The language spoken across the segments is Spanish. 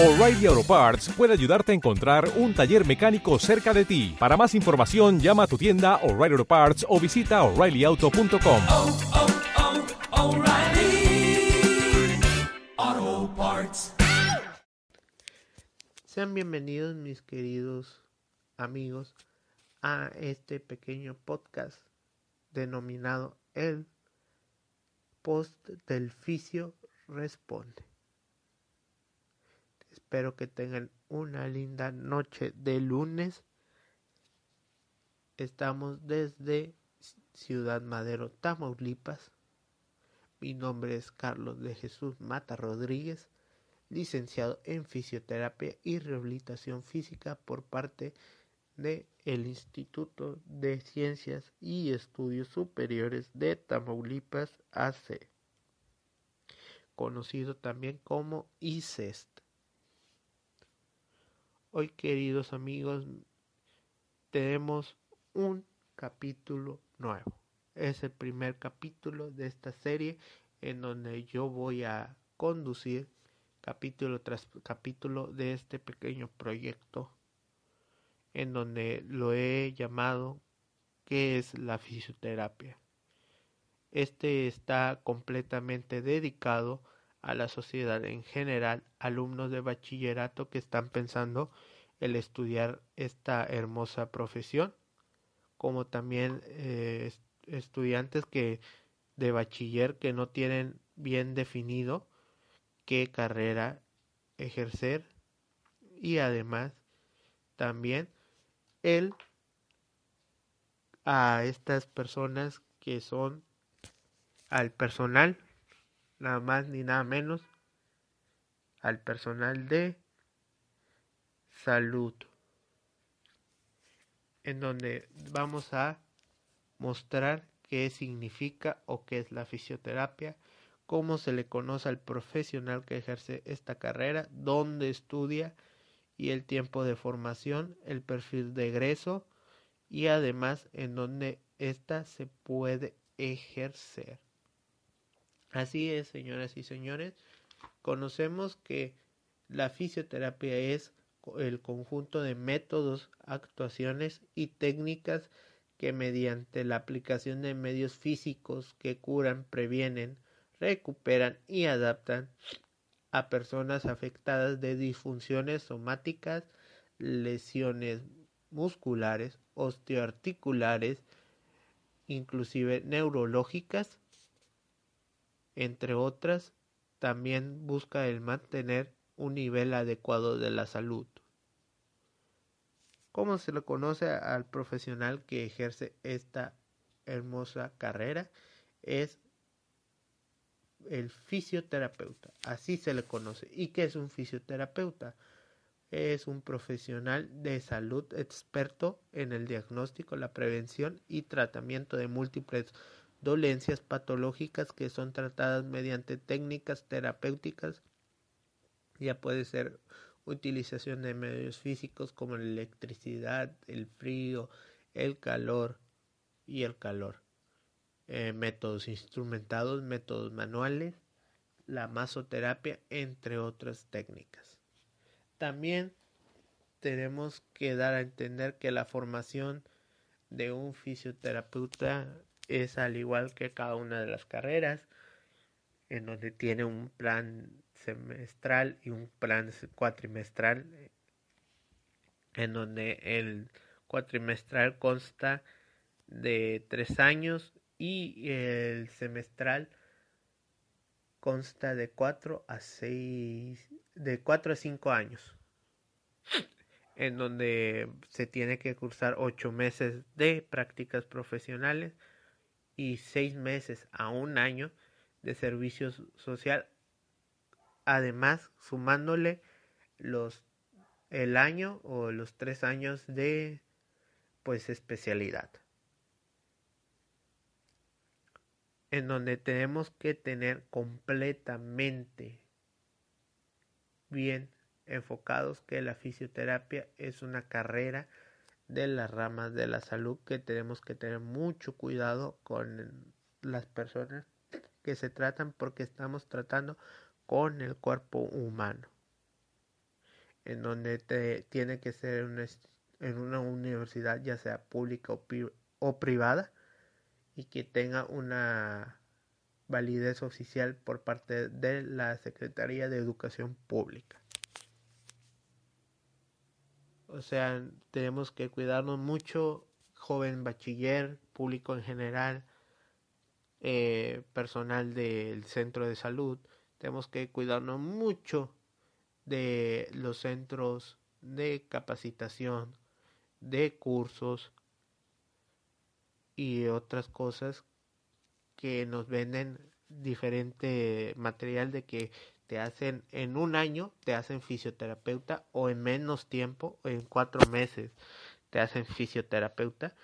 O'Reilly Auto Parts puede ayudarte a encontrar un taller mecánico cerca de ti. Para más información, llama a tu tienda O'Reilly Auto Parts o visita oreillyauto.com. oh, oh, Parts. Sean bienvenidos mis queridos amigos a este pequeño podcast denominado El Post del Fisio Responde. Espero que tengan una linda noche de lunes. Estamos desde Ciudad Madero, Tamaulipas. Mi nombre es Carlos de Jesús Mata Rodríguez, licenciado en Fisioterapia y Rehabilitación Física por parte de el Instituto de Ciencias y Estudios Superiores de Tamaulipas AC, conocido también como ICEST. Hoy, queridos amigos, tenemos un capítulo nuevo. Es el primer capítulo de esta serie en donde yo voy a conducir capítulo tras capítulo de este pequeño proyecto en donde lo he llamado ¿Qué es la fisioterapia? Este está completamente dedicado a la sociedad en general, alumnos de bachillerato que están pensando el estudiar esta hermosa profesión, como también eh, estudiantes que de bachiller que no tienen bien definido qué carrera ejercer y además también el a estas personas que son al personal nada más ni nada menos al personal de salud en donde vamos a mostrar qué significa o qué es la fisioterapia, cómo se le conoce al profesional que ejerce esta carrera, dónde estudia y el tiempo de formación, el perfil de egreso y además en dónde ésta se puede ejercer. Así es, señoras y señores, conocemos que la fisioterapia es el conjunto de métodos, actuaciones y técnicas que mediante la aplicación de medios físicos que curan, previenen, recuperan y adaptan a personas afectadas de disfunciones somáticas, lesiones musculares, osteoarticulares, inclusive neurológicas, entre otras, también busca el mantener un nivel adecuado de la salud. ¿Cómo se le conoce al profesional que ejerce esta hermosa carrera? Es el fisioterapeuta, así se le conoce. ¿Y qué es un fisioterapeuta? Es un profesional de salud experto en el diagnóstico, la prevención y tratamiento de múltiples dolencias patológicas que son tratadas mediante técnicas terapéuticas. Ya puede ser utilización de medios físicos como la electricidad, el frío, el calor y el calor. Eh, métodos instrumentados, métodos manuales, la masoterapia, entre otras técnicas. También tenemos que dar a entender que la formación de un fisioterapeuta es al igual que cada una de las carreras, en donde tiene un plan semestral y un plan cuatrimestral, en donde el cuatrimestral consta de tres años y el semestral consta de cuatro a seis, de cuatro a cinco años, en donde se tiene que cursar ocho meses de prácticas profesionales y seis meses a un año de servicio social. Además sumándole los el año o los tres años de pues especialidad. En donde tenemos que tener completamente bien enfocados que la fisioterapia es una carrera de las ramas de la salud que tenemos que tener mucho cuidado con las personas que se tratan porque estamos tratando con el cuerpo humano. en donde te, tiene que ser en una universidad ya sea pública o, o privada y que tenga una validez oficial por parte de la Secretaría de Educación Pública. O sea, tenemos que cuidarnos mucho, joven bachiller, público en general, eh, personal del centro de salud. Tenemos que cuidarnos mucho de los centros de capacitación, de cursos y otras cosas que nos venden diferente material de que te hacen en un año, te hacen fisioterapeuta o en menos tiempo, en cuatro meses te hacen fisioterapeuta,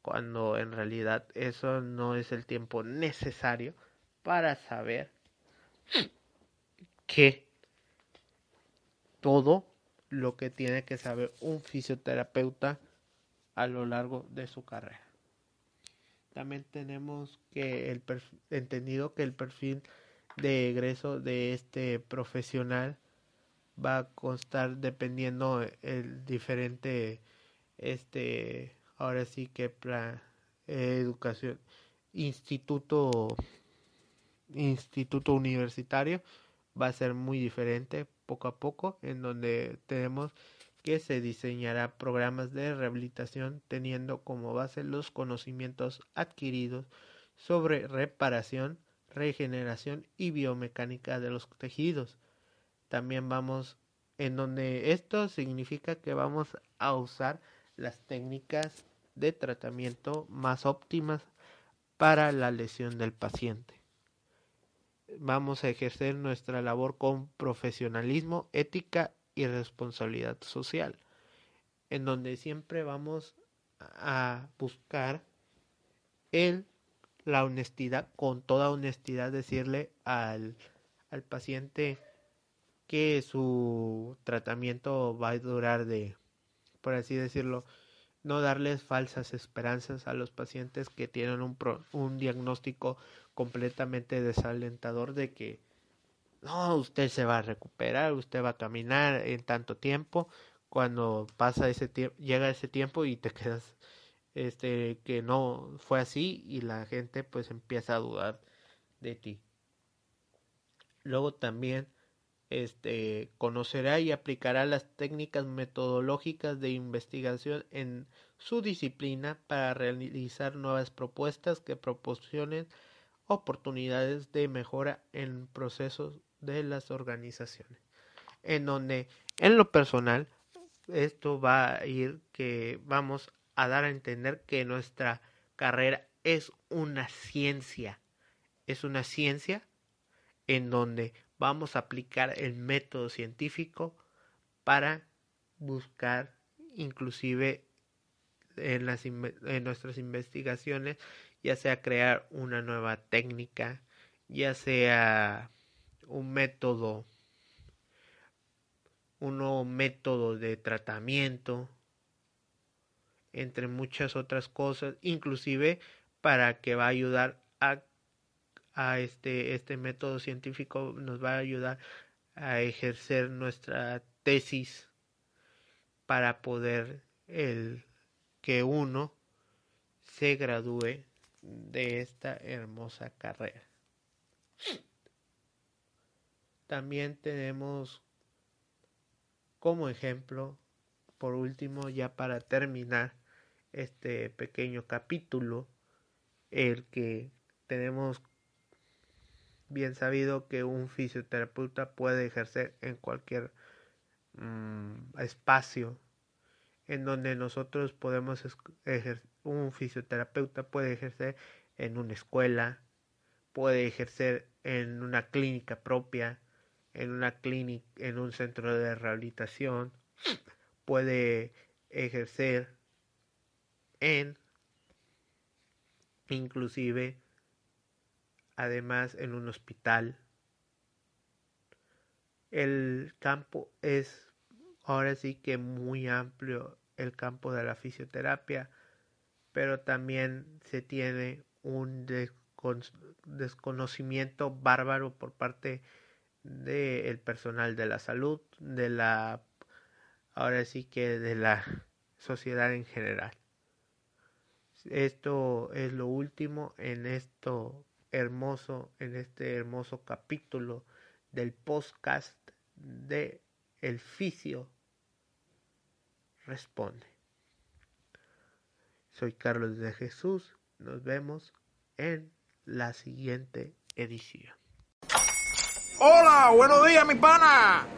cuando en realidad eso no es el tiempo necesario para saber que todo lo que tiene que saber un fisioterapeuta a lo largo de su carrera. También tenemos que el entendido que el perfil de egreso de este profesional va a constar dependiendo el diferente este ahora sí que plan educación instituto instituto universitario va a ser muy diferente poco a poco en donde tenemos que se diseñará programas de rehabilitación teniendo como base los conocimientos adquiridos sobre reparación regeneración y biomecánica de los tejidos. También vamos en donde esto significa que vamos a usar las técnicas de tratamiento más óptimas para la lesión del paciente. Vamos a ejercer nuestra labor con profesionalismo, ética y responsabilidad social, en donde siempre vamos a buscar el la honestidad, con toda honestidad decirle al, al paciente que su tratamiento va a durar de, por así decirlo, no darles falsas esperanzas a los pacientes que tienen un, un diagnóstico completamente desalentador de que no, usted se va a recuperar, usted va a caminar en tanto tiempo, cuando pasa ese tiempo, llega ese tiempo y te quedas este que no fue así y la gente pues empieza a dudar de ti. Luego también este conocerá y aplicará las técnicas metodológicas de investigación en su disciplina para realizar nuevas propuestas que proporcionen oportunidades de mejora en procesos de las organizaciones. En donde en lo personal esto va a ir que vamos a dar a entender que nuestra carrera es una ciencia. Es una ciencia en donde vamos a aplicar el método científico para buscar inclusive en, las, en nuestras investigaciones, ya sea crear una nueva técnica, ya sea un método, un nuevo método de tratamiento, entre muchas otras cosas, inclusive para que va a ayudar a, este, este método científico, nos va a ayudar a ejercer nuestra tesis para poder el que uno se gradúe de esta hermosa carrera. También tenemos como ejemplo, por último, ya para terminar, este pequeño capítulo, el que tenemos bien sabido que un fisioterapeuta puede ejercer en cualquier mm, espacio en donde nosotros podemos ejercer, un fisioterapeuta puede ejercer en una escuela, puede ejercer en una clínica propia, en una clínica, en un centro de rehabilitación, puede ejercer en inclusive además en un hospital. El campo es ahora sí que muy amplio el campo de la fisioterapia pero también se tiene un desconocimiento bárbaro por parte del personal de la salud de la ahora sí que de la sociedad en general. Esto es lo último en esto hermoso, en este hermoso capítulo del podcast de El Ficio Responde. Soy Carlos de Jesús. Nos vemos en la siguiente edición. Hola, buenos días, mi pana.